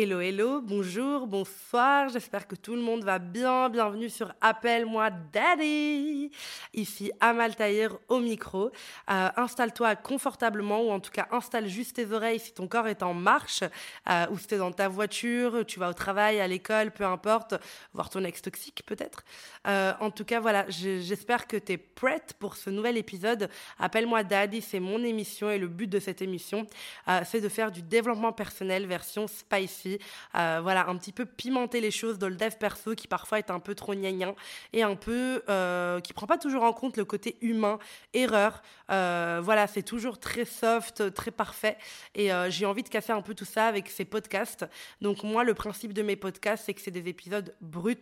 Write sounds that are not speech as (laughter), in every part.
Hello, hello, bonjour, bonsoir, j'espère que tout le monde va bien. Bienvenue sur Appelle-moi Daddy. Ici Amal Tahir au micro. Euh, installe-toi confortablement ou en tout cas installe juste tes oreilles si ton corps est en marche euh, ou si tu es dans ta voiture, tu vas au travail, à l'école, peu importe, voir ton ex toxique peut-être. Euh, en tout cas, voilà, j'espère que tu es prête pour ce nouvel épisode. Appelle-moi Daddy, c'est mon émission et le but de cette émission, c'est de faire du développement personnel version spicy euh, voilà, un petit peu pimenter les choses dans le dev perso qui parfois est un peu trop gnangnan et un peu euh, qui prend pas toujours en compte le côté humain, erreur. Euh, voilà, c'est toujours très soft, très parfait. Et j'ai envie de casser un peu tout ça avec ces podcasts. Donc moi, le principe de mes podcasts, c'est que c'est des épisodes bruts.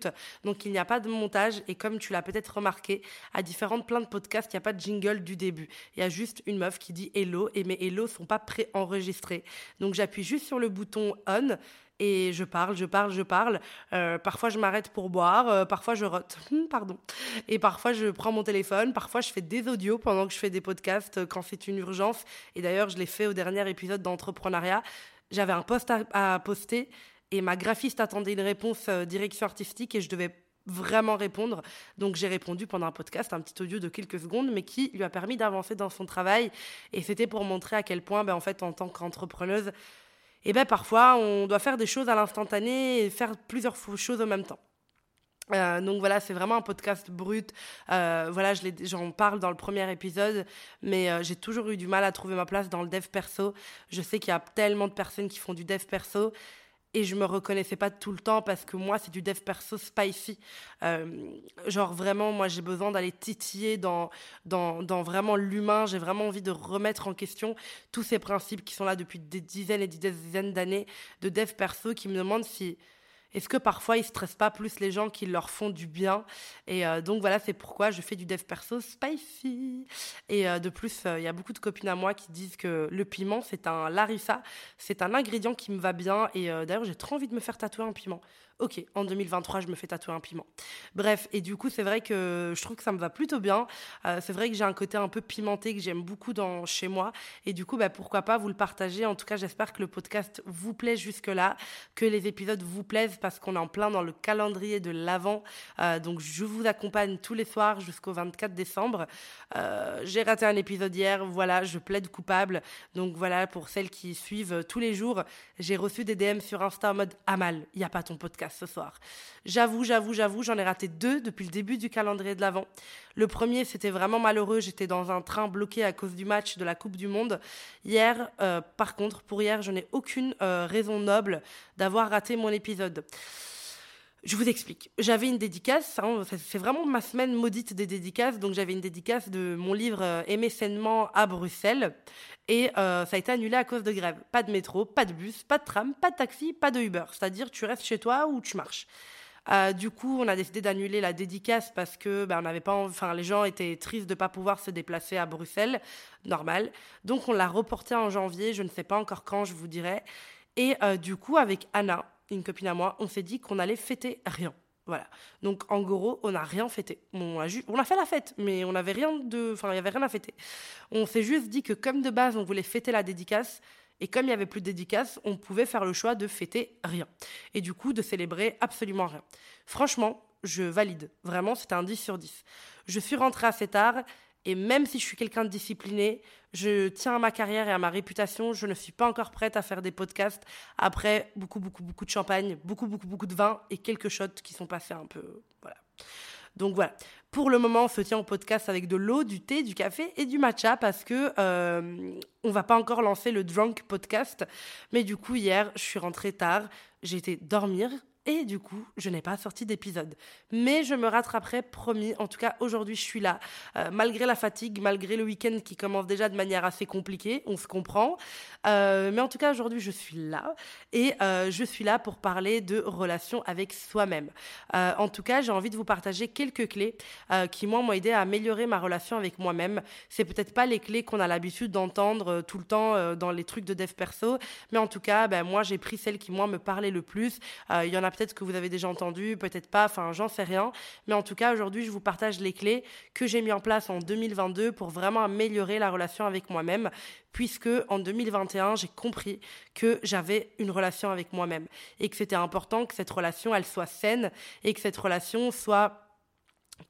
Donc il n'y a pas de montage. Et comme tu l'as peut-être remarqué, à différentes plein de podcasts, il n'y a pas de jingle du début. Il y a juste une meuf qui dit hello et mes hello sont pas pré-enregistrés. Donc j'appuie juste sur le bouton on et je parle, je parle, je parle. Euh, parfois, je m'arrête pour boire, euh, parfois, je rote. (laughs) Hmm, pardon. Et parfois, je prends mon téléphone, parfois, je fais des audios pendant que je fais des podcasts euh, quand c'est une urgence. Et d'ailleurs, je l'ai fait au dernier épisode d'entrepreneuriat. J'avais un post à, poster et ma graphiste attendait une réponse direction artistique et je devais vraiment répondre. Donc j'ai répondu pendant un podcast, un petit audio de quelques secondes, mais qui lui a permis d'avancer dans son travail. Et c'était pour montrer à quel point, ben, en fait, en tant qu'entrepreneuse, et bien parfois on doit faire des choses à l'instantané et faire plusieurs choses en même temps. Euh, donc voilà, c'est vraiment un podcast brut. Euh, voilà, j'en parle dans le premier épisode, mais euh, j'ai toujours eu du mal à trouver ma place dans le dev perso. Je sais qu'il y a tellement de personnes qui font du dev perso et je me reconnaissais pas tout le temps parce que moi c'est du dev perso spicy. Euh, genre vraiment moi j'ai besoin d'aller titiller dans, dans, dans vraiment l'humain. J'ai vraiment envie de remettre en question tous ces principes qui sont là depuis des dizaines et des dizaines d'années de dev perso qui me demandent si est-ce que parfois ils stressent pas plus les gens qui leur font du bien? Et euh, donc voilà, c'est pourquoi je fais du dev perso spicy. Et euh, de plus, euh, il y a beaucoup de copines à moi qui disent que le piment, c'est un larissa, c'est un ingrédient qui me va bien. Et d'ailleurs, j'ai trop envie de me faire tatouer un piment ok, en 2023, je me fais tatouer un piment. Bref, et du coup, c'est vrai que je trouve que ça me va plutôt bien. Euh, c'est vrai que j'ai un côté un peu pimenté que j'aime beaucoup dans, chez moi. Et du coup, bah, pourquoi pas vous le partager. En tout cas, j'espère que le podcast vous plaît jusque-là, que les épisodes vous plaisent parce qu'on est en plein dans le calendrier de l'Avent. Euh, donc, je vous accompagne tous les soirs jusqu'au 24 décembre. Euh, j'ai raté un épisode hier, voilà, je plaide coupable. Donc, voilà, pour celles qui suivent tous les jours, j'ai reçu des DM sur Insta en mode Amal, il n'y a pas ton podcast ce soir. J'avoue, j'avoue, j'avoue, j'en ai raté deux depuis le début du calendrier de l'Avent. Le premier, c'était vraiment malheureux. J'étais dans un train bloqué à cause du match de la Coupe du Monde. Hier, euh, par contre, pour hier, je n'ai aucune euh, raison noble d'avoir raté mon épisode. Je vous explique. J'avais une dédicace, hein, c'est vraiment ma semaine maudite des dédicaces, donc j'avais une dédicace de mon livre euh, Aimer sainement à Bruxelles, et euh, ça a été annulé à cause de grève. Pas de métro, pas de bus, pas de tram, pas de taxi, pas de Uber, c'est-à-dire tu restes chez toi ou tu marches. Euh, du coup, on a décidé d'annuler la dédicace parce que ben, on pas, enfin, les gens étaient tristes de ne pas pouvoir se déplacer à Bruxelles, normal. Donc, on l'a reporté en janvier. Je ne sais pas encore quand, je vous dirai. Et du coup, avec Anna, une copine à moi, on s'est dit qu'on allait fêter rien. Voilà. Donc en gros, on n'a rien fêté. On a, on a fait la fête, mais on n'avait rien de, enfin il y avait rien à fêter. On s'est juste dit que comme de base on voulait fêter la dédicace et comme il y avait plus de dédicace, on pouvait faire le choix de fêter rien et du coup de célébrer absolument rien. Franchement, je valide. Vraiment, c'était un 10 sur 10. Je suis rentrée assez tard et même si je suis quelqu'un de discipliné, je tiens à ma carrière et à ma réputation. Je ne suis pas encore prête à faire des podcasts après beaucoup, beaucoup, beaucoup de champagne, beaucoup, beaucoup, beaucoup de vin et quelques shots qui sont passés un peu. Voilà. Donc voilà. Pour le moment, on se tient au podcast avec de l'eau, du thé, du café et du matcha parce que euh, on va pas encore lancer le drunk podcast. Mais du coup, hier, je suis rentrée tard. J'ai été dormir et du coup, je n'ai pas sorti d'épisode. Mais je me rattraperai, promis. En tout cas, aujourd'hui, je suis là. Euh, malgré la fatigue, malgré le week-end qui commence déjà de manière assez compliquée, on se comprend. Euh, mais en tout cas, aujourd'hui, je suis là. Et euh, je suis là pour parler de relations avec soi-même. en tout cas, j'ai envie de vous partager quelques clés qui, moi, m'ont aidé à améliorer ma relation avec moi-même. C'est peut-être pas les clés qu'on a l'habitude d'entendre tout le temps dans les trucs de dev perso. Mais en tout cas, ben, moi, j'ai pris celles qui, moi, me parlaient le plus. Il y en a peut-être que vous avez déjà entendu, peut-être pas, enfin, j'en sais rien. Mais en tout cas, aujourd'hui, je vous partage les clés que j'ai mis en place en 2022 pour vraiment améliorer la relation avec moi-même, puisque en 2021, j'ai compris que j'avais une relation avec moi-même et que c'était important que cette relation, elle soit saine et que cette relation soit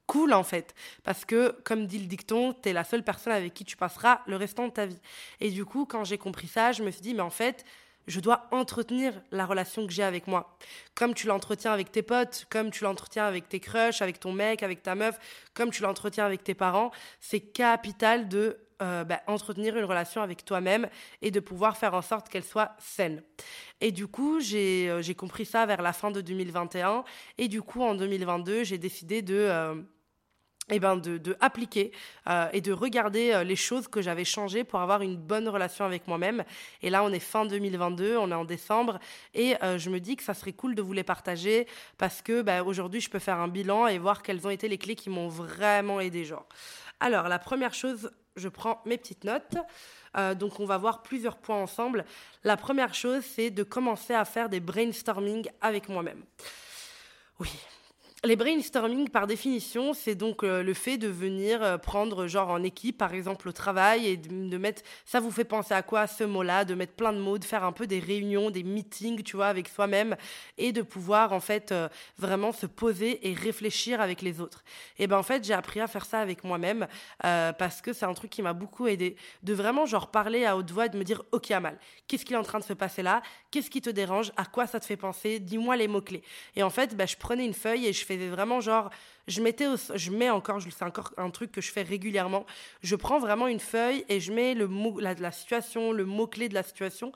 cool en fait parce que comme dit le dicton tu es la seule personne avec qui tu passeras le restant de ta vie et du coup quand j'ai compris ça je me suis dit mais en fait je dois entretenir la relation que j'ai avec moi. Comme tu l'entretiens avec tes potes, comme tu l'entretiens avec tes crushs, avec ton mec, avec ta meuf, comme tu l'entretiens avec tes parents, c'est capital de euh, bah, entretenir une relation avec toi-même et de pouvoir faire en sorte qu'elle soit saine. Et du coup, j'ai euh, compris ça vers la fin de 2021. Et du coup, en 2022, j'ai décidé de... Euh, eh ben de, de appliquer euh, et de regarder euh, les choses que j'avais changées pour avoir une bonne relation avec moi-même. Et là, on est fin 2022, on est en décembre, et euh, je me dis que ça serait cool de vous les partager parce que bah, aujourd'hui, je peux faire un bilan et voir quelles ont été les clés qui m'ont vraiment aidé. Genre. Alors, la première chose, je prends mes petites notes. donc, on va voir plusieurs points ensemble. La première chose, c'est de commencer à faire des brainstorming avec moi-même. Oui, les brainstorming, par définition, c'est donc euh, le fait de venir euh, prendre, genre en équipe, par exemple, au travail, et de, mettre. Ça vous fait penser à quoi, ce mot-là De mettre plein de mots, de faire un peu des réunions, des meetings, tu vois, avec soi-même, et de pouvoir, en fait, euh, vraiment se poser et réfléchir avec les autres. Et ben, en fait, j'ai appris à faire ça avec moi-même, parce que c'est un truc qui m'a beaucoup aidé. De vraiment, genre, parler à haute voix de me dire, OK, Amal, qu'est-ce qui est en train de se passer là? Qu'est-ce qui te dérange? À quoi ça te fait penser? Dis-moi les mots-clés. Et en fait, ben, je prenais une feuille et je faisais vraiment genre, je mettais, je mets encore, c'est encore un truc que je fais régulièrement. Je prends vraiment une feuille et je mets le mot, la situation, le mot clé de la situation,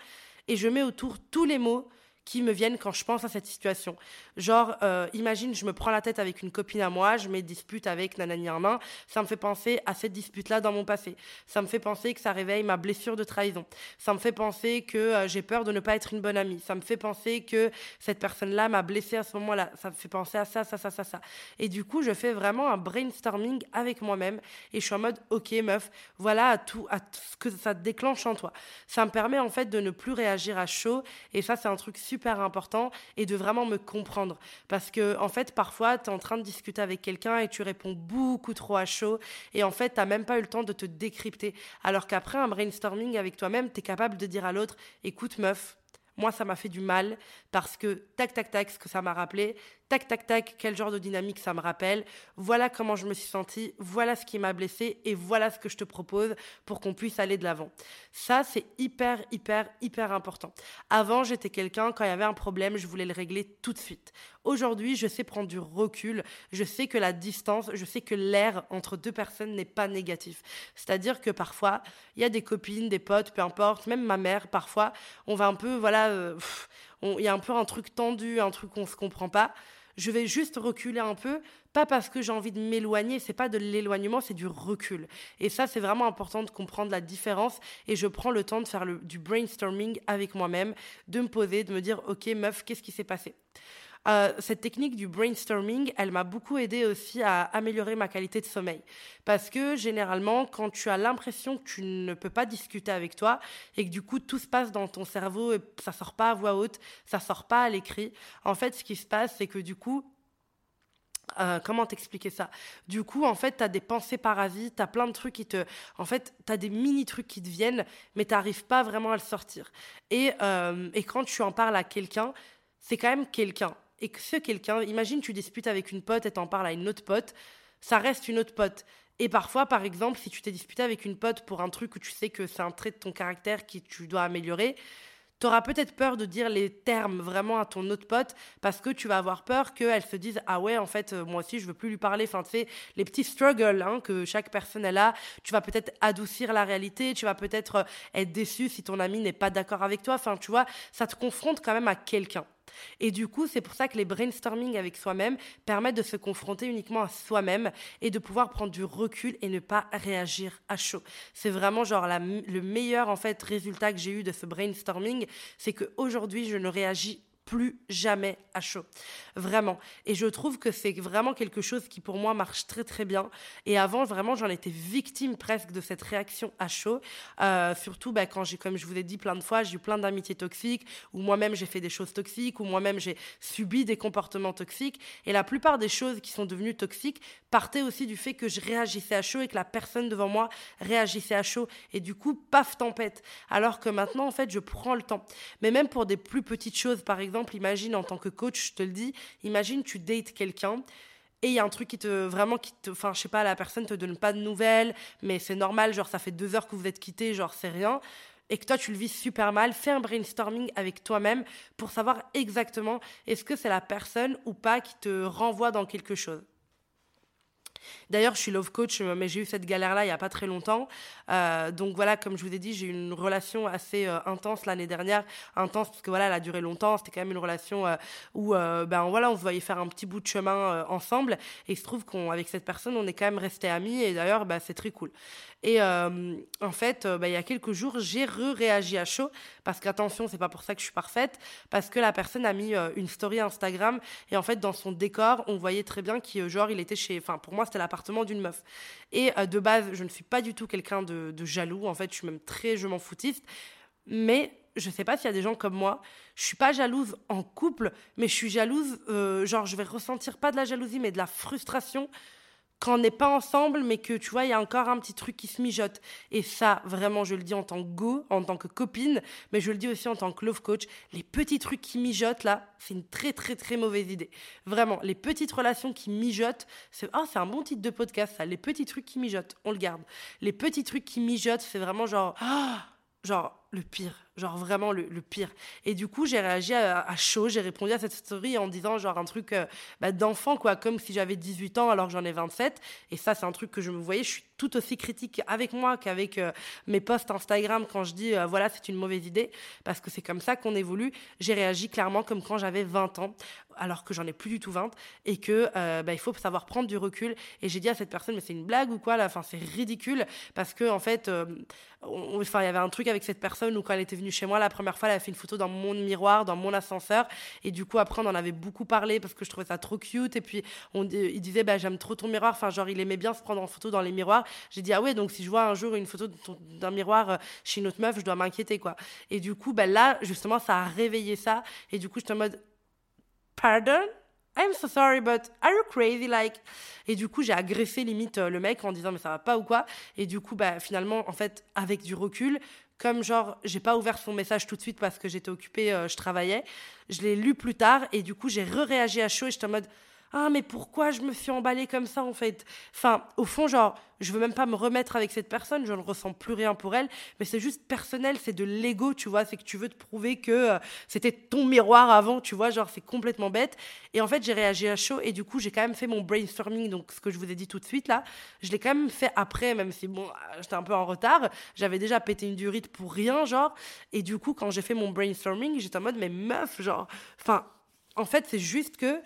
et je mets autour tous les mots qui me viennent quand je pense à cette situation. Genre, euh, imagine, je me prends la tête avec une copine à moi, je me dispute avec nanani main, ça me fait penser à cette dispute-là dans mon passé. Ça me fait penser que ça réveille ma blessure de trahison. Ça me fait penser que euh, j'ai peur de ne pas être une bonne amie. Ça me fait penser que cette personne-là m'a blessé à ce moment-là. Ça me fait penser à ça, ça, ça, ça, ça. Et du coup, je fais vraiment un brainstorming avec moi-même et je suis en mode, ok, meuf, voilà à tout, à tout ce que ça déclenche en toi. Ça me permet en fait de ne plus réagir à chaud et ça, c'est un truc super important et de vraiment me comprendre. Parce que, en fait, parfois, tu es en train de discuter avec quelqu'un et tu réponds beaucoup trop à chaud et en fait, tu même pas eu le temps de te décrypter. Alors qu'après un brainstorming avec toi-même, tu es capable de dire à l'autre, écoute meuf, moi, ça m'a fait du mal parce que tac, tac, tac, ce que ça m'a rappelé, tac, tac, tac, quel genre de dynamique ça me rappelle, voilà comment je me suis sentie, voilà ce qui m'a blessé et voilà ce que je te propose pour qu'on puisse aller de l'avant. Ça, c'est hyper, hyper, hyper important. Avant, j'étais quelqu'un, quand il y avait un problème, je voulais le régler tout de suite. Aujourd'hui, je sais prendre du recul, je sais que la distance, je sais que l'air entre deux personnes n'est pas négatif. C'est-à-dire que parfois, il y a des copines, des potes, peu importe, même ma mère, parfois, on va un peu, voilà, euh, il y a un peu un truc tendu, un truc qu'on se comprend pas. Je vais juste reculer un peu, pas parce que j'ai envie de m'éloigner, c'est pas de l'éloignement, c'est du recul. Et ça, c'est vraiment important de comprendre la différence. Et je prends le temps de faire du brainstorming avec moi-même, de me poser, de me dire, ok, meuf, qu'est-ce qui s'est passé? Euh, cette technique du brainstorming, elle m'a beaucoup aidé aussi à améliorer ma qualité de sommeil. Parce que généralement, quand tu as l'impression que tu ne peux pas discuter avec toi et que du coup tout se passe dans ton cerveau et ça sort pas à voix haute, ça sort pas à l'écrit, en fait, ce qui se passe, c'est que du coup, euh, comment t'expliquer ça? Du coup, en fait, tu as des pensées parasites, tu as plein de trucs qui te... En fait, tu as des mini-trucs qui te viennent, mais tu n'arrives pas vraiment à le sortir. Et, euh, et quand tu en parles à quelqu'un, c'est quand même quelqu'un et que ce quelqu'un, imagine tu disputes avec une pote et t'en parles à une autre pote, ça reste une autre pote. Et parfois, par exemple, si tu t'es disputé avec une pote pour un truc où tu sais que c'est un trait de ton caractère que tu dois améliorer, tu auras peut-être peur de dire les termes vraiment à ton autre pote parce que tu vas avoir peur qu'elle se dise ah ouais en fait euh, moi aussi je veux plus lui parler. Enfin tu sais les petits struggles hein, que chaque personne a tu vas peut-être adoucir la réalité tu vas peut-être euh, être déçu si ton ami n'est pas d'accord avec toi. Enfin tu vois ça te confronte quand même à quelqu'un et du coup, c'est pour ça que les brainstorming avec soi-même permettent de se confronter uniquement à soi-même et de pouvoir prendre du recul et ne pas réagir à chaud. C'est vraiment genre le meilleur en fait résultat que j'ai eu de ce brainstorming, c'est qu'aujourd'hui, je ne réagis plus jamais à chaud. Vraiment. Et je trouve que c'est vraiment quelque chose qui pour moi marche très très bien. Et avant, vraiment, j'en étais victime presque de cette réaction à chaud. Euh, surtout bah, quand j'ai, comme je vous ai dit plein de fois, j'ai eu plein d'amitiés toxiques, ou moi-même j'ai fait des choses toxiques, ou moi-même j'ai subi des comportements toxiques. Et la plupart des choses qui sont devenues toxiques partaient aussi du fait que je réagissais à chaud et que la personne devant moi réagissait à chaud. Et du coup, paf, tempête. Alors que maintenant, en fait, je prends le temps. Mais même pour des plus petites choses, par exemple, imagine en tant que coach, je te le dis, imagine tu dates quelqu'un et il y a un truc qui te vraiment qui te enfin je sais pas la personne te donne pas de nouvelles mais c'est normal genre ça fait deux heures que vous êtes quittés genre c'est rien et que toi tu le vis super mal fais un brainstorming avec toi-même pour savoir exactement est-ce que c'est la personne ou pas qui te renvoie dans quelque chose D'ailleurs, je suis love coach, mais j'ai eu cette galère-là il n'y a pas très longtemps. Euh, donc voilà, comme je vous ai dit, j'ai eu une relation assez euh, intense l'année dernière. Intense parce que voilà, elle a duré longtemps. C'était quand même une relation euh, où ben voilà, on se voyait faire un petit bout de chemin ensemble. Et il se trouve qu'avec cette personne, on est quand même resté amis. Et d'ailleurs, ben, c'est très cool. Et en fait, ben, il y a quelques jours, j'ai re-réagi à chaud parce qu'attention, c'est pas pour ça que je suis parfaite, parce que la personne a mis une story Instagram et en fait, dans son décor, on voyait très bien qu'il genre il était chez, enfin pour moi c'était l'appartement d'une meuf. Et de base, je ne suis pas du tout quelqu'un de de, jaloux. En fait, je suis même très je m'en foutiste. Mais je sais pas s'il y a des gens comme moi. Je suis pas jalouse en couple, mais je suis jalouse. Euh, genre, je vais ressentir pas de la jalousie, mais de la frustration quand on n'est pas ensemble, mais que tu vois, il y a encore un petit truc qui se mijote. Et ça, vraiment, je le dis en tant que go, en tant que copine, mais je le dis aussi en tant que love coach, les petits trucs qui mijotent là, c'est une très très très mauvaise idée. Vraiment, les petites relations qui mijotent, c'est oh, un bon titre de podcast ça, les petits trucs qui mijotent, on le garde. Les petits trucs qui mijotent, c'est vraiment genre ah, genre le pire, genre vraiment le, pire. Et du coup, j'ai réagi à, chaud, j'ai répondu à cette story en disant genre un truc euh, bah, d'enfant, quoi, comme si j'avais 18 ans alors que j'en ai 27. Et ça, c'est un truc que je me voyais, je suis tout aussi critique avec moi qu'avec euh, mes posts Instagram quand je dis euh, voilà, c'est une mauvaise idée, parce que c'est comme ça qu'on évolue. J'ai réagi clairement comme quand j'avais 20 ans, alors que j'en ai plus du tout 20, et que bah, il faut savoir prendre du recul. Et j'ai dit à cette personne, mais c'est une blague ou quoi là? Enfin, c'est ridicule, parce que en fait, enfin, il y avait un truc avec cette personne ou quand elle était venue chez moi la première fois, elle a fait une photo dans mon miroir, dans mon ascenseur. Et du coup, après, on en avait beaucoup parlé parce que je trouvais ça trop cute. Et puis, on, il disait, bah, j'aime trop ton miroir. Enfin, genre, il aimait bien se prendre en photo dans les miroirs. J'ai dit, ah ouais, donc si je vois un jour une photo d'un miroir euh, chez une autre meuf, je dois m'inquiéter, quoi. Et du coup, bah, là, justement, ça a réveillé ça. Et du coup, j'étais en mode, pardon? I'm so sorry, but are you crazy? Like, et du coup, j'ai agressé limite euh, le mec en disant, mais ça va pas ou quoi? Et du coup, bah, finalement, en fait, avec du recul, comme genre, j'ai pas ouvert son message tout de suite parce que j'étais occupée, euh, je travaillais, je l'ai lu plus tard et du coup, j'ai re-réagi à chaud et j'étais en mode, ah mais pourquoi je me suis emballée comme ça en fait? Enfin, au fond, genre, je veux même pas me remettre avec cette personne, je ne ressens plus rien pour elle, mais c'est juste personnel, c'est de l'ego, tu vois, c'est que tu veux te prouver que euh, c'était ton miroir avant, tu vois, genre c'est complètement bête. Et en fait, j'ai réagi à chaud et du coup, j'ai quand même fait mon brainstorming, donc ce que je vous ai dit tout de suite là, je l'ai quand même fait après, même si bon, j'étais un peu en retard, j'avais déjà pété une durite pour rien, genre, et du coup, quand j'ai fait mon brainstorming, j'étais en mode, mais meuf, genre, enfin, en fait, c'est juste que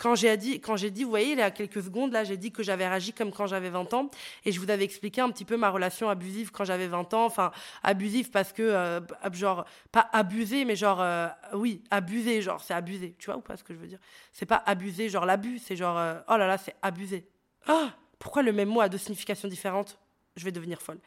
quand j'ai dit, quand j'ai dit, vous voyez, il y a quelques secondes, là, j'ai dit que j'avais réagi comme quand j'avais 20 ans, et je vous avais expliqué un petit peu ma relation abusive quand j'avais 20 ans, enfin, abusive parce que, euh, genre, pas abusé, mais genre, euh, oui, abusé, genre, c'est abusé, tu vois ou pas ce que je veux dire? C'est pas abusé, genre l'abus, c'est genre, euh, oh là là, c'est abusé. Ah, pourquoi le même mot a deux significations différentes? Je vais devenir folle.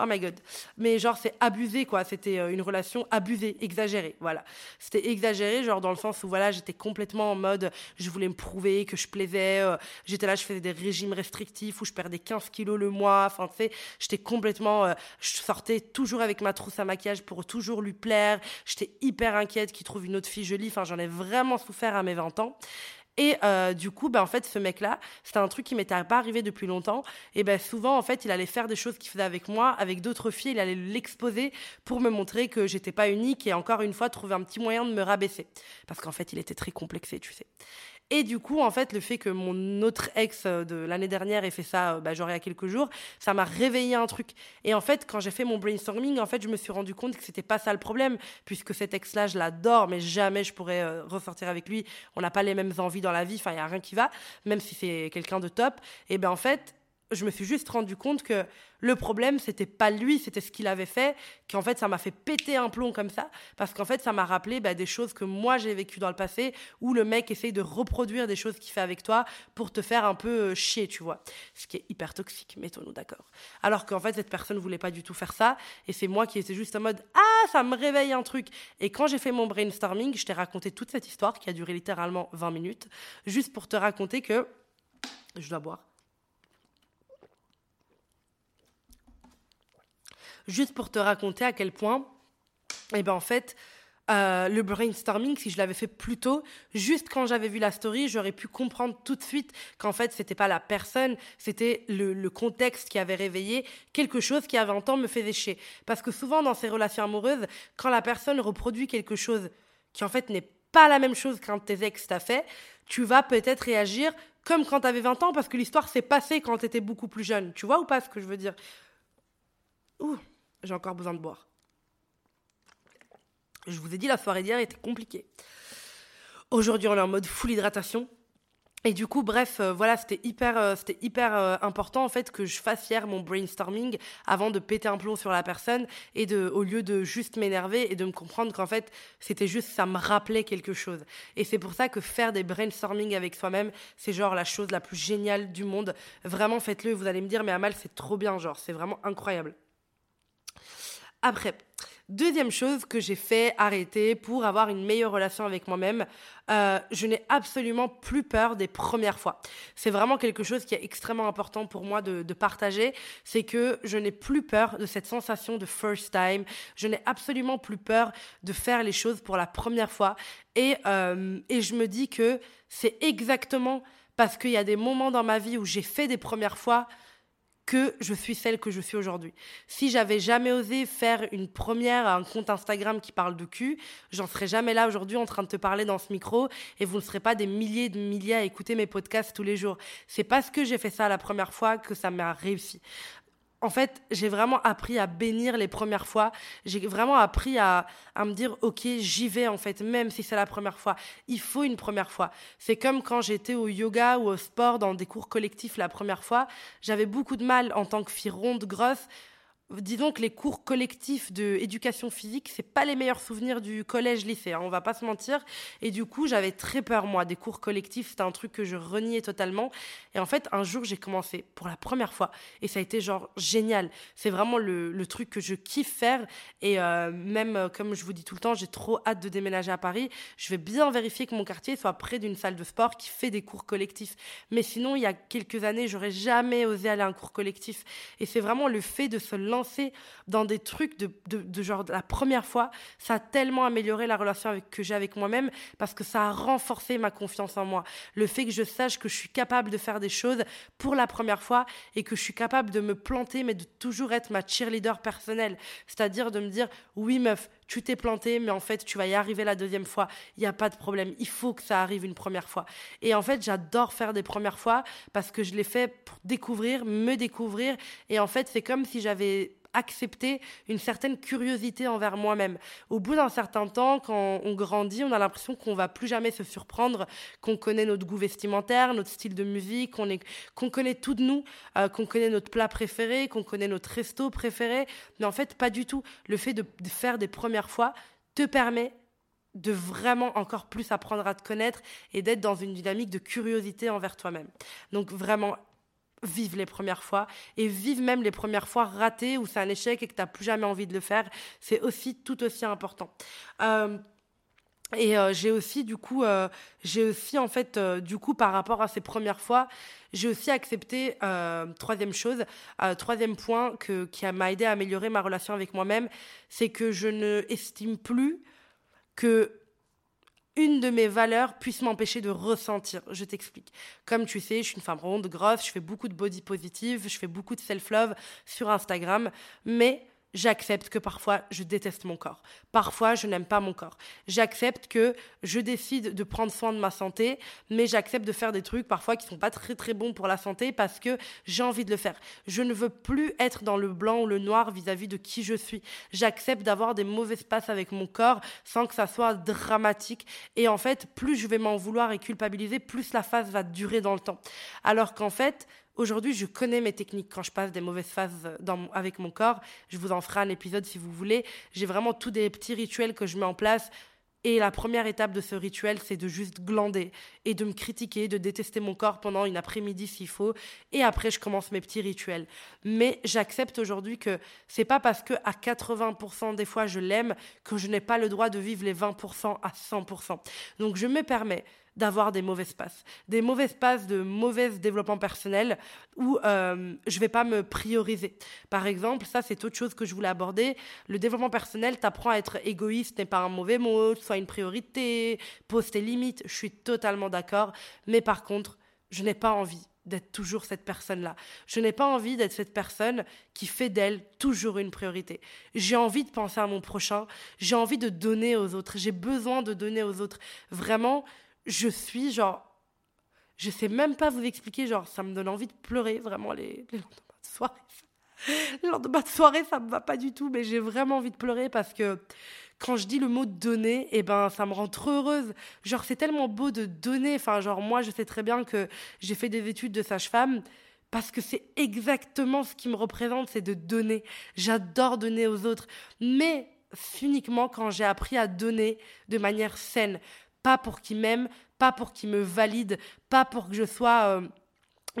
Oh my god. Mais genre, c'est abusé, quoi. C'était euh, une relation abusée, exagérée. Voilà. C'était exagéré, genre, dans le sens où, voilà, j'étais complètement en mode, je voulais me prouver que je plaisais. Euh, j'étais là, je faisais des régimes restrictifs où je perdais 15 kilos le mois. Enfin, tu sais, j'étais complètement. Euh, je sortais toujours avec ma trousse à maquillage pour toujours lui plaire. J'étais hyper inquiète qu'il trouve une autre fille jolie. Enfin, j'en ai vraiment souffert à mes 20 ans. Et euh, du coup, ben, en fait, ce mec-là, c'était un truc qui m'était pas arrivé depuis longtemps. Et ben, souvent, en fait, il allait faire des choses qu'il faisait avec moi, avec d'autres filles, il allait l'exposer pour me montrer que j'étais pas unique et encore une fois, trouver un petit moyen de me rabaisser. Parce qu'en fait, il était très complexé, tu sais. Et du coup, en fait, le fait que mon autre ex euh, de l'année dernière ait fait ça, euh, bah, genre il y a quelques jours, ça m'a réveillé un truc. Et en fait, quand j'ai fait mon brainstorming, en fait, je me suis rendu compte que c'était pas ça le problème, puisque cet ex-là, je l'adore, mais jamais je pourrais ressortir avec lui. On n'a pas les mêmes envies la vie, enfin, il y a rien qui va, même si c'est quelqu'un de top. Et ben en fait, je me suis juste rendu compte que le problème, c'était pas lui, c'était ce qu'il avait fait, qu'en fait, ça m'a fait péter un plomb comme ça, parce qu'en fait, ça m'a rappelé bah, des choses que moi j'ai vécues dans le passé, où le mec essaye de reproduire des choses qu'il fait avec toi pour te faire un peu euh, chier, tu vois. Ce qui est hyper toxique, mettons-nous d'accord. Alors qu'en fait, cette personne voulait pas du tout faire ça, et c'est moi qui étais juste en mode Ah, ça me réveille un truc. Et quand j'ai fait mon brainstorming, je t'ai raconté toute cette histoire qui a duré littéralement 20 minutes, juste pour te raconter que. Je dois boire. Juste pour te raconter à quel point, eh ben en fait, euh, le brainstorming, si je l'avais fait plus tôt, juste quand j'avais vu la story, j'aurais pu comprendre tout de suite qu'en fait, c'était pas la personne, c'était le, contexte qui avait réveillé quelque chose qui avait un temps me faisait chier. Parce que souvent, dans ces relations amoureuses, quand la personne reproduit quelque chose qui en fait n'est pas la même chose qu'un de tes ex t'a fait, tu vas peut-être réagir comme quand tu avais 20 ans parce que l'histoire s'est passée quand tu étais beaucoup plus jeune. Tu vois ou pas ce que je veux dire? Ouh j'ai encore besoin de boire. Je vous ai dit, la soirée d'hier était compliquée. Aujourd'hui, on est en mode full hydratation. Et du coup, bref, euh, voilà, c'était hyper, euh, c'était hyper euh, important en fait que je fasse hier mon brainstorming avant de péter un plomb sur la personne et de, au lieu de juste m'énerver et de me comprendre qu'en fait c'était juste ça me rappelait quelque chose. Et c'est pour ça que faire des brainstorming avec soi-même, c'est genre la chose la plus géniale du monde. Vraiment, faites-le. Vous allez me dire, mais Amal, c'est trop bien, genre, c'est vraiment incroyable. Après, deuxième chose que j'ai fait arrêter pour avoir une meilleure relation avec moi-même, euh, je n'ai absolument plus peur des premières fois. C'est vraiment quelque chose qui est extrêmement important pour moi de, partager, c'est que je n'ai plus peur de cette sensation de first time, je n'ai absolument plus peur de faire les choses pour la première fois, et, euh, et je me dis que c'est exactement parce qu'il y a des moments dans ma vie où j'ai fait des premières fois, que je suis celle que je suis aujourd'hui. Si j'avais jamais osé faire une première à un compte Instagram qui parle de cul, j'en serais jamais là aujourd'hui en train de te parler dans ce micro et vous ne serez pas des milliers de milliers à écouter mes podcasts tous les jours. C'est parce que j'ai fait ça la première fois que ça m'a réussi en fait, j'ai vraiment appris à bénir les premières fois. J'ai vraiment appris à, me dire, ok, j'y vais en fait, même si c'est la première fois. Il faut une première fois. C'est comme quand j'étais au yoga ou au sport dans des cours collectifs la première fois. J'avais beaucoup de mal en tant que fille ronde, grosse disons que les cours collectifs de éducation physique, c'est pas les meilleurs souvenirs du collège-lycée, hein, on va pas se mentir. Et du coup, j'avais très peur, moi, des cours collectifs, c'était un truc que je reniais totalement. Et en fait, un jour, j'ai commencé pour la première fois, et ça a été genre génial. C'est vraiment le, le, truc que je kiffe faire. Et euh, même, euh, comme je vous dis tout le temps, j'ai trop hâte de déménager à Paris. Je vais bien vérifier que mon quartier soit près d'une salle de sport qui fait des cours collectifs. Mais sinon, il y a quelques années, j'aurais jamais osé aller à un cours collectif. Et c'est vraiment le fait de se lancer dans des trucs de, de, genre la première fois, ça a tellement amélioré la relation que j'ai avec moi-même parce que ça a renforcé ma confiance en moi. Le fait que je sache que je suis capable de faire des choses pour la première fois et que je suis capable de me planter, mais de toujours être ma cheerleader personnelle. C'est-à-dire de me dire, oui meuf, tu t'es planté, mais en fait, tu vas y arriver la deuxième fois. Il n'y a pas de problème. Il faut que ça arrive une première fois. Et en fait, j'adore faire des premières fois parce que je l'ai fait pour découvrir, me découvrir. Et en fait, c'est comme si j'avais accepté une certaine curiosité envers moi-même. Au bout d'un certain temps, quand on grandit, on a l'impression qu'on va plus jamais se surprendre, qu'on connaît notre goût vestimentaire, notre style de musique, qu'on connaît tout de nous, euh, qu'on connaît notre plat préféré, qu'on connaît notre resto préféré. Mais en fait, pas du tout. Le fait de faire des premières fois te permet de vraiment encore plus apprendre à te connaître et d'être dans une dynamique de curiosité envers toi-même. Donc vraiment, vive les premières fois et vive même les premières fois ratées où c'est un échec et que tu n'as plus jamais envie de le faire. C'est aussi tout aussi important. Euh, et euh, j'ai aussi du coup, euh, j'ai aussi en fait du coup par rapport à ces premières fois, j'ai aussi accepté troisième chose, troisième point que qui m'a aidé à améliorer ma relation avec moi-même, c'est que je ne estime plus que une de mes valeurs puisse m'empêcher de ressentir. Je t'explique. Comme tu sais, je suis une femme ronde, grosse, je fais beaucoup de body positive, je fais beaucoup de self-love sur Instagram, mais J'accepte que parfois je déteste mon corps. Parfois je n'aime pas mon corps. J'accepte que je décide de prendre soin de ma santé, mais j'accepte de faire des trucs parfois qui sont pas très très bons pour la santé parce que j'ai envie de le faire. Je ne veux plus être dans le blanc ou le noir vis-à-vis de qui je suis. J'accepte d'avoir des mauvais passes avec mon corps sans que ça soit dramatique. Et en fait, plus je vais m'en vouloir et culpabiliser, plus la phase va durer dans le temps. Alors qu'en fait, Aujourd'hui, je connais mes techniques quand je passe des mauvaises phases avec mon corps. Je vous en ferai un épisode si vous voulez. J'ai vraiment tous des petits rituels que je mets en place. Et la première étape de ce rituel, c'est de juste glander et de me critiquer, de détester mon corps pendant une après-midi s'il faut. Et après, je commence mes petits rituels. Mais j'accepte aujourd'hui que c'est pas parce que à 80% des fois je l'aime que je n'ai pas le droit de vivre les 20% à 100%. Donc je me permets d'avoir des mauvais passes. Des mauvais passes de mauvais développement personnel où euh, je vais pas me prioriser. Par exemple, ça c'est autre chose que je voulais aborder. Le développement personnel t'apprend à être égoïste n'est pas un mauvais mot, soit une priorité, pose tes limites, je suis totalement d'accord. Mais par contre, je n'ai pas envie d'être toujours cette personne-là. Je n'ai pas envie d'être cette personne qui fait d'elle toujours une priorité. J'ai envie de penser à mon prochain, j'ai envie de donner aux autres, j'ai besoin de donner aux autres. Vraiment, je suis genre. Je sais même pas vous expliquer, genre, ça me donne envie de pleurer, vraiment, les, lendemains de soirée. (laughs) Les lendemains de soirée, ça me va pas du tout, mais j'ai vraiment envie de pleurer parce que quand je dis le mot donner, eh ben, ça me rend trop heureuse. Genre, c'est tellement beau de donner. Enfin, genre, moi, je sais très bien que j'ai fait des études de sage-femme parce que c'est exactement ce qui me représente, c'est de donner. J'adore donner aux autres. Mais uniquement quand j'ai appris à donner de manière saine pas pour qu'il m'aime, pas pour qu'il me valide, pas pour que je sois euh,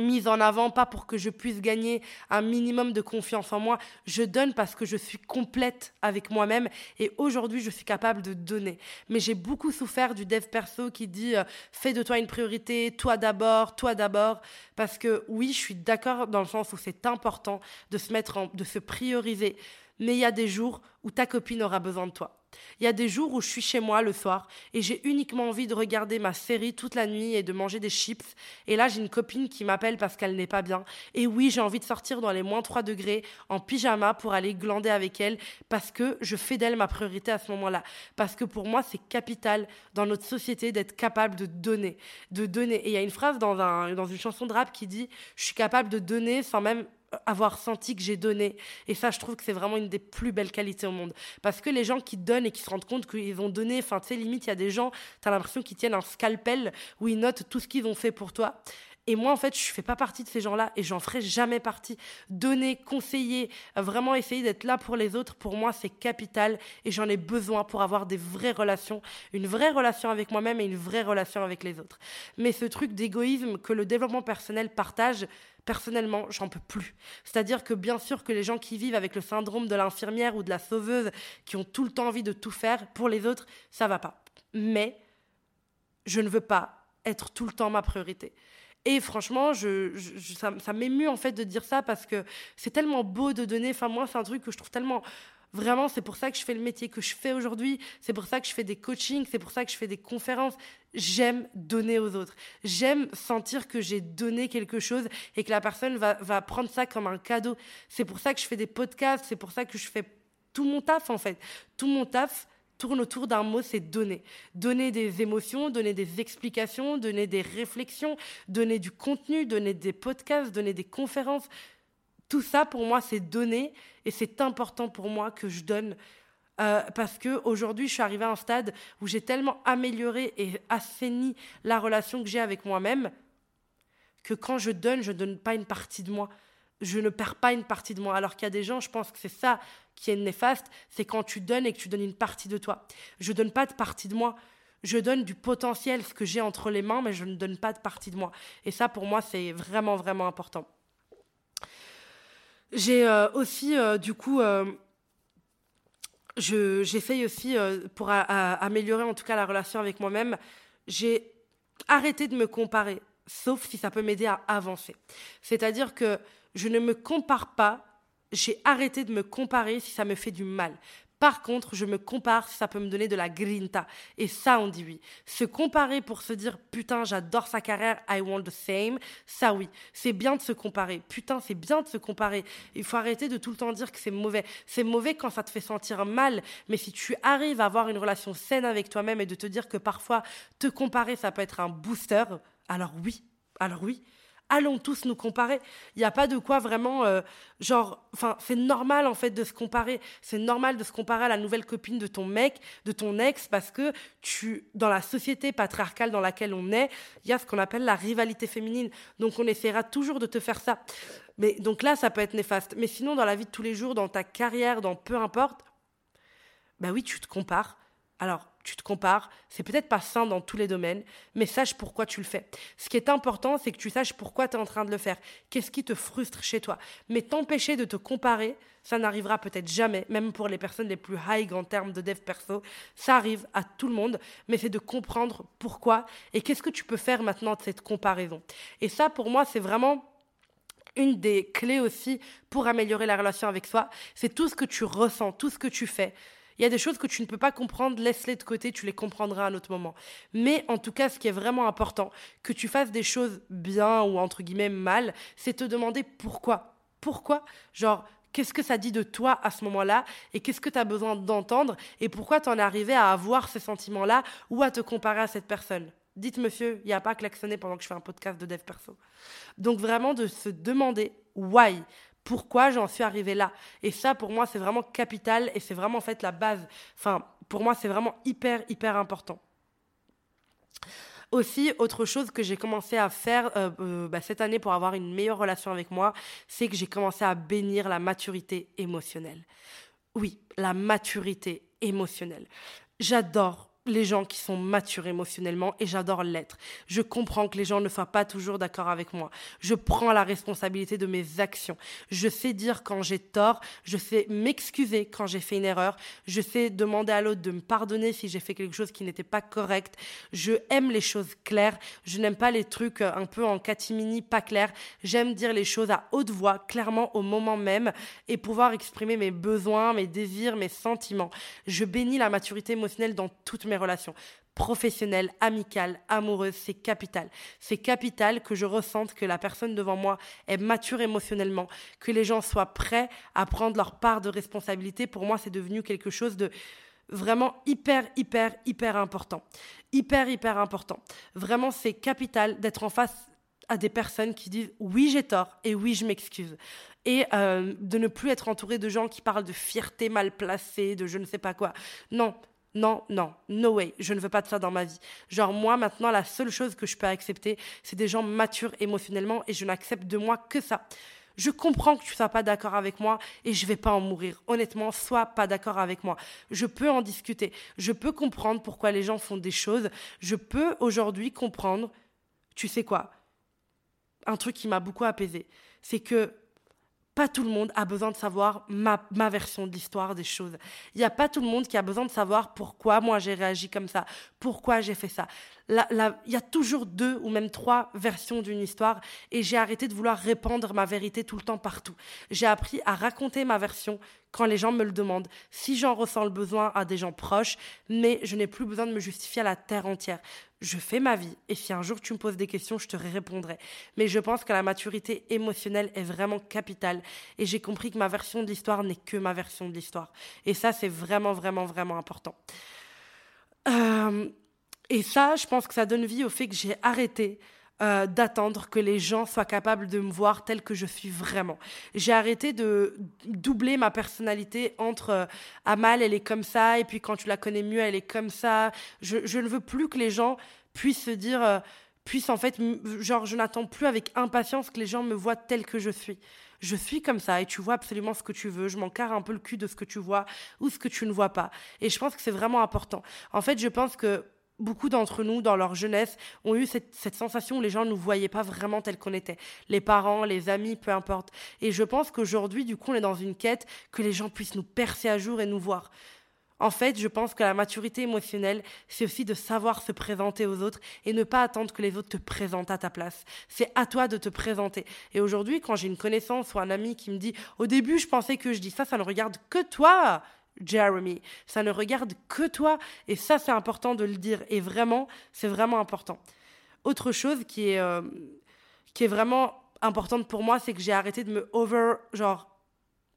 mise en avant, pas pour que je puisse gagner un minimum de confiance en moi. Je donne parce que je suis complète avec moi-même et aujourd'hui je suis capable de donner. Mais j'ai beaucoup souffert du dev perso qui dit euh, fais de toi une priorité, toi d'abord, toi d'abord. Parce que oui, je suis d'accord dans le sens où c'est important de se mettre en, de se prioriser. Mais il y a des jours où ta copine aura besoin de toi. Il y a des jours où je suis chez moi le soir et j'ai uniquement envie de regarder ma série toute la nuit et de manger des chips. Et là, j'ai une copine qui m'appelle parce qu'elle n'est pas bien. Et oui, j'ai envie de sortir dans les moins 3 degrés en pyjama pour aller glander avec elle parce que je fais d'elle ma priorité à ce moment-là. Parce que pour moi, c'est capital dans notre société d'être capable de donner. De donner. Et il y a une phrase dans, un, dans une chanson de rap qui dit Je suis capable de donner sans même avoir senti que j'ai donné. Et ça, je trouve que c'est vraiment une des plus belles qualités au monde. Parce que les gens qui donnent et qui se rendent compte qu'ils ont donné, enfin, tu sais, limite, il y a des gens, tu as l'impression qu'ils tiennent un scalpel où ils notent tout ce qu'ils ont fait pour toi. Et moi, en fait, je fais pas partie de ces gens-là et j'en ferai jamais partie. Donner, conseiller, vraiment essayer d'être là pour les autres, pour moi, c'est capital et j'en ai besoin pour avoir des vraies relations, une vraie relation avec moi-même et une vraie relation avec les autres. Mais ce truc d'égoïsme que le développement personnel partage, personnellement, j'en peux plus. C'est-à-dire que bien sûr que les gens qui vivent avec le syndrome de l'infirmière ou de la sauveuse, qui ont tout le temps envie de tout faire pour les autres, ça va pas. Mais je ne veux pas être tout le temps ma priorité. Et franchement, je, ça, ça m'émue en fait de dire ça parce que c'est tellement beau de donner. Enfin, moi, c'est un truc que je trouve tellement Vraiment, c'est pour ça que je fais le métier que je fais aujourd'hui. C'est pour ça que je fais des coachings. C'est pour ça que je fais des conférences. J'aime donner aux autres. J'aime sentir que j'ai donné quelque chose et que la personne va, va prendre ça comme un cadeau. C'est pour ça que je fais des podcasts. C'est pour ça que je fais tout mon taf, en fait. Tout mon taf tourne autour d'un mot, c'est donner. Donner des émotions, donner des explications, donner des réflexions, donner du contenu, donner des podcasts, donner des conférences. Tout ça, pour moi, c'est donner et c'est important pour moi que je donne. Euh, parce que aujourd'hui, je suis arrivée à un stade où j'ai tellement amélioré et assaini la relation que j'ai avec moi-même que quand je donne, je ne donne pas une partie de moi. Je ne perds pas une partie de moi. Alors qu'il y a des gens, je pense que c'est ça qui est néfaste, c'est quand tu donnes et que tu donnes une partie de toi. Je donne pas de partie de moi. Je donne du potentiel, ce que j'ai entre les mains, mais je ne donne pas de partie de moi. Et ça, pour moi, c'est vraiment, vraiment important. J'ai euh, aussi, euh, du coup, euh, j'essaye aussi, pour améliorer en tout cas la relation avec moi-même, j'ai arrêté de me comparer, sauf si ça peut m'aider à avancer. C'est-à-dire que je ne me compare pas, j'ai arrêté de me comparer si ça me fait du mal. Par contre, je me compare, ça peut me donner de la grinta. Et ça, on dit oui. Se comparer pour se dire, putain, j'adore sa carrière, I want the same, ça oui. C'est bien de se comparer. Putain, c'est bien de se comparer. Il faut arrêter de tout le temps dire que c'est mauvais. C'est mauvais quand ça te fait sentir mal. Mais si tu arrives à avoir une relation saine avec toi-même et de te dire que parfois, te comparer, ça peut être un booster, alors oui. Alors oui allons tous nous comparer. Il n'y a pas de quoi vraiment, euh, genre, enfin, c'est normal en fait de se comparer. C'est normal de se comparer à la nouvelle copine de ton mec, de ton ex, parce que tu, dans la société patriarcale dans laquelle on est, il y a ce qu'on appelle la rivalité féminine. Donc on essaiera toujours de te faire ça. Mais donc là, ça peut être néfaste. Mais sinon, dans la vie de tous les jours, dans ta carrière, dans peu importe, bah oui, tu te compares. Alors, tu te compares, c'est peut-être pas sain dans tous les domaines, mais sache pourquoi tu le fais. Ce qui est important, c'est que tu saches pourquoi tu es en train de le faire. Qu'est-ce qui te frustre chez toi? Mais t'empêcher de te comparer, ça n'arrivera peut-être jamais, même pour les personnes les plus high en termes de dev perso. Ça arrive à tout le monde, mais c'est de comprendre pourquoi et qu'est-ce que tu peux faire maintenant de cette comparaison. Et ça, pour moi, c'est vraiment une des clés aussi pour améliorer la relation avec soi. C'est tout ce que tu ressens, tout ce que tu fais il y a des choses que tu ne peux pas comprendre, laisse-les de côté, tu les comprendras à un autre moment. Mais en tout cas, ce qui est vraiment important, que tu fasses des choses bien ou entre guillemets mal, c'est te demander pourquoi. Pourquoi? Genre, qu'est-ce que ça dit de toi à ce moment-là et qu'est-ce que tu as besoin d'entendre et pourquoi tu en es arrivé à avoir ces sentiments-là ou à te comparer à cette personne? Dites monsieur, il n'y a pas à klaxonner pendant que je fais un podcast de dev perso. Donc vraiment de se demander why pourquoi j'en suis arrivée là. Et ça, pour moi, c'est vraiment capital et c'est vraiment en fait la base. Enfin, pour moi, c'est vraiment hyper, hyper important. Aussi, autre chose que j'ai commencé à faire euh, euh, bah, cette année pour avoir une meilleure relation avec moi, c'est que j'ai commencé à bénir la maturité émotionnelle. Oui, la maturité émotionnelle. J'adore les gens qui sont matures émotionnellement et j'adore l'être. Je comprends que les gens ne soient pas toujours d'accord avec moi. Je prends la responsabilité de mes actions. Je sais dire quand j'ai tort. Je sais m'excuser quand j'ai fait une erreur. Je sais demander à l'autre de me pardonner si j'ai fait quelque chose qui n'était pas correct. Je aime les choses claires. Je n'aime pas les trucs un peu en catimini pas clairs. J'aime dire les choses à haute voix, clairement au moment même et pouvoir exprimer mes besoins, mes désirs, mes sentiments. Je bénis la maturité émotionnelle dans toutes mes relations professionnelles, amicales, amoureuses, c'est capital. C'est capital que je ressente que la personne devant moi est mature émotionnellement, que les gens soient prêts à prendre leur part de responsabilité. Pour moi, c'est devenu quelque chose de vraiment hyper, hyper, hyper important. Hyper, hyper important. Vraiment, c'est capital d'être en face à des personnes qui disent oui j'ai tort et oui je m'excuse et euh, de ne plus être entouré de gens qui parlent de fierté mal placée, de je ne sais pas quoi. Non, non, non, no way, je ne veux pas de ça dans ma vie. Genre, moi, maintenant, la seule chose que je peux accepter, c'est des gens matures émotionnellement et je n'accepte de moi que ça. Je comprends que tu ne sois pas d'accord avec moi et je vais pas en mourir. Honnêtement, sois pas d'accord avec moi. Je peux en discuter. Je peux comprendre pourquoi les gens font des choses. Je peux aujourd'hui comprendre, tu sais quoi, un truc qui m'a beaucoup apaisé. C'est que pas tout le monde a besoin de savoir ma, ma version de l'histoire des choses. Il n'y a pas tout le monde qui a besoin de savoir pourquoi moi j'ai réagi comme ça, pourquoi j'ai fait ça. Il y a toujours deux ou même trois versions d'une histoire et j'ai arrêté de vouloir répandre ma vérité tout le temps partout. J'ai appris à raconter ma version quand les gens me le demandent, si j'en ressens le besoin à des gens proches, mais je n'ai plus besoin de me justifier à la terre entière. Je fais ma vie, et si un jour tu me poses des questions, je te répondrai. Mais je pense que la maturité émotionnelle est vraiment capitale, et j'ai compris que ma version de l'histoire n'est que ma version de l'histoire. Et ça, c'est vraiment, vraiment, vraiment important. Euh, et ça, je pense que ça donne vie au fait que j'ai arrêté euh, d'attendre que les gens soient capables de me voir tel que je suis vraiment. J'ai arrêté de doubler ma personnalité entre euh, Amal, elle est comme ça, et puis quand tu la connais mieux, elle est comme ça. Je, ne veux plus que les gens puissent se dire, euh, puissent en fait, genre, je n'attends plus avec impatience que les gens me voient tel que je suis je suis comme ça et tu vois absolument ce que tu veux. Je m'en carre un peu le cul de ce que tu vois ou ce que tu ne vois pas. Et je pense que c'est vraiment important. En fait, je pense que beaucoup d'entre nous, dans leur jeunesse, ont eu cette, sensation où les gens ne nous voyaient pas vraiment tels qu'on était. Les parents, les amis, peu importe. Et je pense qu'aujourd'hui, du coup, on est dans une quête que les gens puissent nous percer à jour et nous voir. En fait, je pense que la maturité émotionnelle, c'est aussi de savoir se présenter aux autres et ne pas attendre que les autres te présentent à ta place. C'est à toi de te présenter. Et aujourd'hui, quand j'ai une connaissance ou un ami qui me dit, au début, je pensais que je dis ça, ça ne regarde que toi. Jeremy. Ça ne regarde que toi et ça c'est important de le dire et vraiment c'est vraiment important. Autre chose qui est euh, qui est vraiment importante pour moi, c'est que j'ai arrêté de me over genre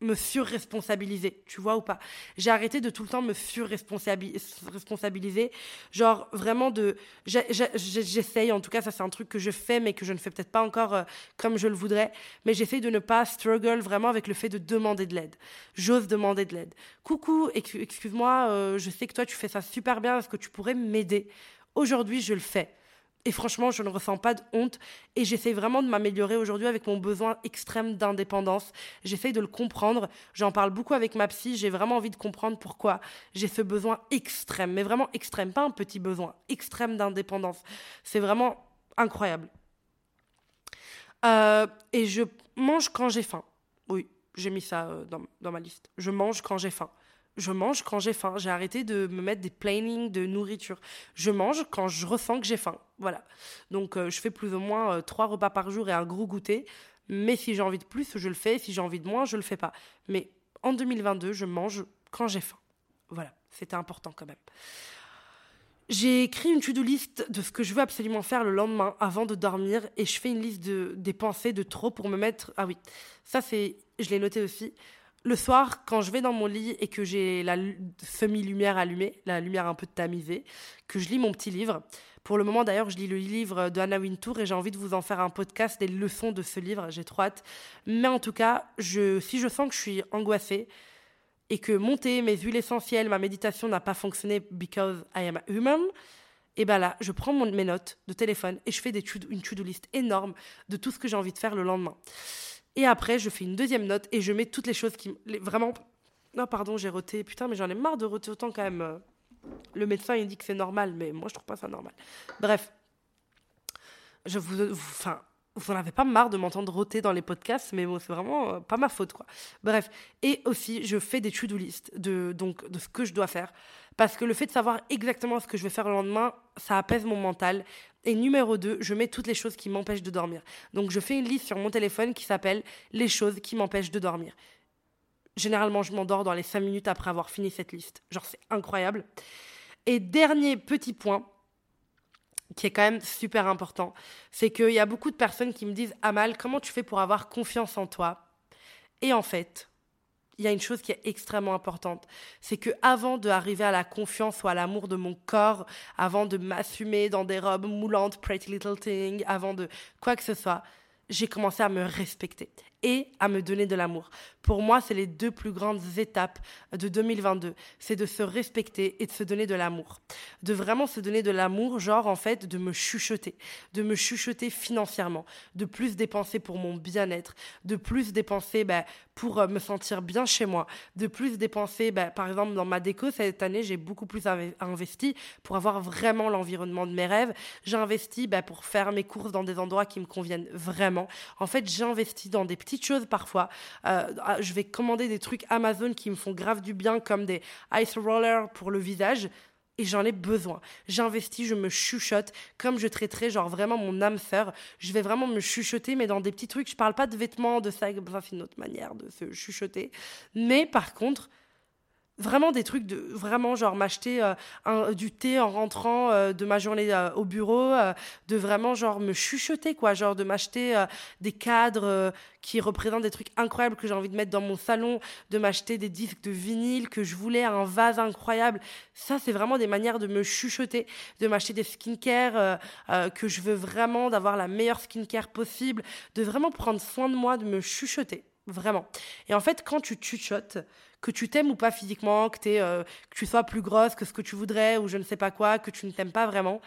me surresponsabiliser, tu vois ou pas? J'ai arrêté de tout le temps me surresponsabiliser, genre vraiment de... J'essaye, en tout cas ça c'est un truc que je fais mais que je ne fais peut-être pas encore euh, comme je le voudrais, mais j'essaye de ne pas struggle vraiment avec le fait de demander de l'aide. J'ose demander de l'aide. Coucou, excuse-moi, euh, je sais que toi tu fais ça super bien, est-ce que tu pourrais m'aider? Aujourd'hui je le fais. Et franchement, je ne ressens pas de honte et j'essaie vraiment de m'améliorer aujourd'hui avec mon besoin extrême d'indépendance. J'essaie de le comprendre. J'en parle beaucoup avec ma psy. J'ai vraiment envie de comprendre pourquoi j'ai ce besoin extrême, mais vraiment extrême, pas un petit besoin, extrême d'indépendance. C'est vraiment incroyable. Euh, et je mange quand j'ai faim. Oui, j'ai mis ça euh, dans, dans ma liste. Je mange quand j'ai faim je mange quand j'ai faim. J'ai arrêté de me mettre des plannings de nourriture. Je mange quand je ressens que j'ai faim. Voilà. Donc, euh, je fais plus ou moins euh, trois repas par jour et un gros goûter. Mais si j'ai envie de plus, je le fais. Si j'ai envie de moins, je le fais pas. Mais en 2022, je mange quand j'ai faim. Voilà. C'était important quand même. J'ai écrit une to-do list de ce que je veux absolument faire le lendemain avant de dormir et je fais une liste de, des pensées de trop pour me mettre. Ah oui, ça c'est. Je l'ai noté aussi le soir, quand je vais dans mon lit et que j'ai la semi-lumière allumée, la lumière un peu tamisée, que je lis mon petit livre. Pour le moment, d'ailleurs, je lis le livre de Anna Wintour et j'ai envie de vous en faire un podcast des leçons de ce livre. J'ai trop hâte. Mais en tout cas, si je sens que je suis angoissée et que monter mes huiles essentielles, ma méditation n'a pas fonctionné because I am a human, et ben là, je prends mes notes de téléphone et je fais une to-do list énorme de tout ce que j'ai envie de faire le lendemain. Et après, je fais une deuxième note et je mets toutes les choses qui. vraiment. Non, pardon, j'ai roté. Putain, mais j'en ai marre de roter autant quand même. Le médecin, il dit que c'est normal, mais moi, je trouve pas ça normal. Bref. Je vous. Enfin. Vous n'en avez pas marre de m'entendre roter dans les podcasts, mais bon, c'est vraiment euh, pas ma faute, quoi. Bref. Et aussi, je fais des to-do list de, donc, de ce que je dois faire. Parce que le fait de savoir exactement ce que je vais faire le lendemain, ça apaise mon mental et numéro 2, je mets toutes les choses qui m'empêchent de dormir. Donc je fais une liste sur mon téléphone qui s'appelle Les choses qui m'empêchent de dormir. Généralement, je m'endors dans les 5 minutes après avoir fini cette liste. Genre, c'est incroyable. Et dernier petit point, qui est quand même super important, c'est qu'il y a beaucoup de personnes qui me disent Amal, comment tu fais pour avoir confiance en toi? Et en fait, il y a une chose qui est extrêmement importante, c'est que avant d'arriver à la confiance ou à l'amour de mon corps, avant de m'assumer dans des robes moulantes, pretty little thing, avant de quoi que ce soit, j'ai commencé à me respecter et à me donner de l'amour. Pour moi, c'est les deux plus grandes étapes de 2022. C'est de se respecter et de se donner de l'amour. De vraiment se donner de l'amour, genre en fait de me chuchoter, de me chuchoter financièrement, de plus dépenser pour mon bien-être, de plus dépenser bah, pour euh, me sentir bien chez moi, de plus dépenser, bah, par exemple dans ma déco, cette année, j'ai beaucoup plus investi pour avoir vraiment l'environnement de mes rêves. J'ai investi bah, pour faire mes courses dans des endroits qui me conviennent vraiment. En fait, j'ai investi dans des petits choses parfois. Euh, ah, je vais commander des trucs Amazon qui me font grave du bien, comme des ice rollers pour le visage. Et j'en ai besoin. J'investis, je me chuchote, comme je traiterais genre vraiment mon âme sœur. Je vais vraiment me chuchoter, mais dans des petits trucs. Je parle pas de vêtements, de ça, ça c'est une autre manière de se chuchoter. Mais par contre, vraiment des trucs de vraiment genre m'acheter euh, du thé en rentrant euh, de ma journée euh, au bureau de vraiment genre me chuchoter quoi. Genre de m'acheter des cadres qui représentent des trucs incroyables que j'ai envie de mettre dans mon salon de m'acheter des disques de vinyle que je voulais un vase incroyable. Ça c'est vraiment des manières de me chuchoter de m'acheter des skincare que je veux vraiment d'avoir la meilleure skincare possible de vraiment prendre soin de moi de me chuchoter. Vraiment. Et en fait quand tu chuchotes que tu t'aimes ou pas physiquement, que, euh, que tu sois plus grosse que ce que tu voudrais ou je ne sais pas quoi, que tu ne t'aimes pas vraiment,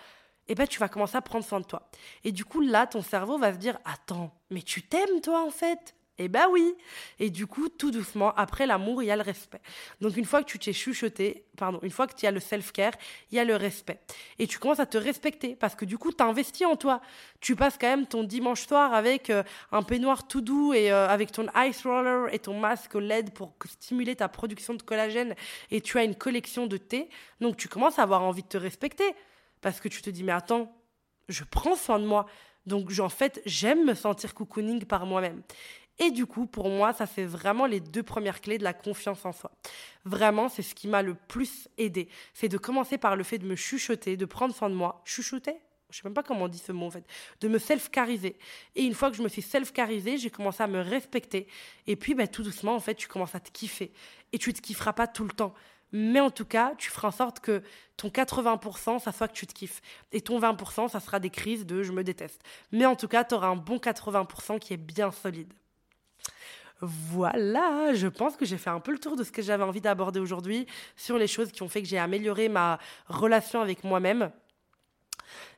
eh ben tu vas commencer à prendre soin de toi. Et du coup, là, ton cerveau va se dire Attends, mais tu t'aimes toi en fait? Eh ben oui Et du coup, tout doucement, après l'amour, il y a le respect. Donc une fois que tu t'es chuchoté, pardon, une fois que tu as le self-care, il y a le respect. Et tu commences à te respecter parce que du coup, tu as investi en toi. Tu passes quand même ton dimanche soir avec euh, un peignoir tout doux et euh, avec ton ice roller et ton masque LED pour stimuler ta production de collagène et tu as une collection de thé. Donc tu commences à avoir envie de te respecter parce que tu te dis mais attends, je prends soin de moi. Donc, en fait, j'aime me sentir cocooning par moi-même. Et du coup, pour moi, ça c'est vraiment les deux premières clés de la confiance en soi. Vraiment, c'est ce qui m'a le plus aidé. C'est de commencer par le fait de me chuchoter, de prendre soin de moi. Chuchoter? Je sais même pas comment on dit ce mot en fait, de me self-cariser. Et une fois que je me suis self-carisée, j'ai commencé à me respecter. Et puis, bah, tout doucement, en fait, tu commences à te kiffer. Et tu te kifferas pas tout le temps. Mais en tout cas, tu feras en sorte que ton 80%, ça soit que tu te kiffes. Et ton 20%, ça sera des crises de je me déteste. Mais en tout cas, tu auras un bon 80% qui est bien solide. Voilà, je pense que j'ai fait un peu le tour de ce que j'avais envie d'aborder aujourd'hui sur les choses qui ont fait que j'ai amélioré ma relation avec moi-même.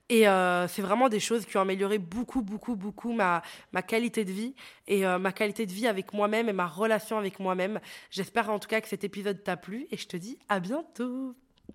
Et euh, c'est vraiment des choses qui ont amélioré beaucoup, beaucoup, beaucoup ma, ma qualité de vie et euh, ma qualité de vie avec moi-même et ma relation avec moi-même. J'espère en tout cas que cet épisode t'a plu et je te dis à bientôt.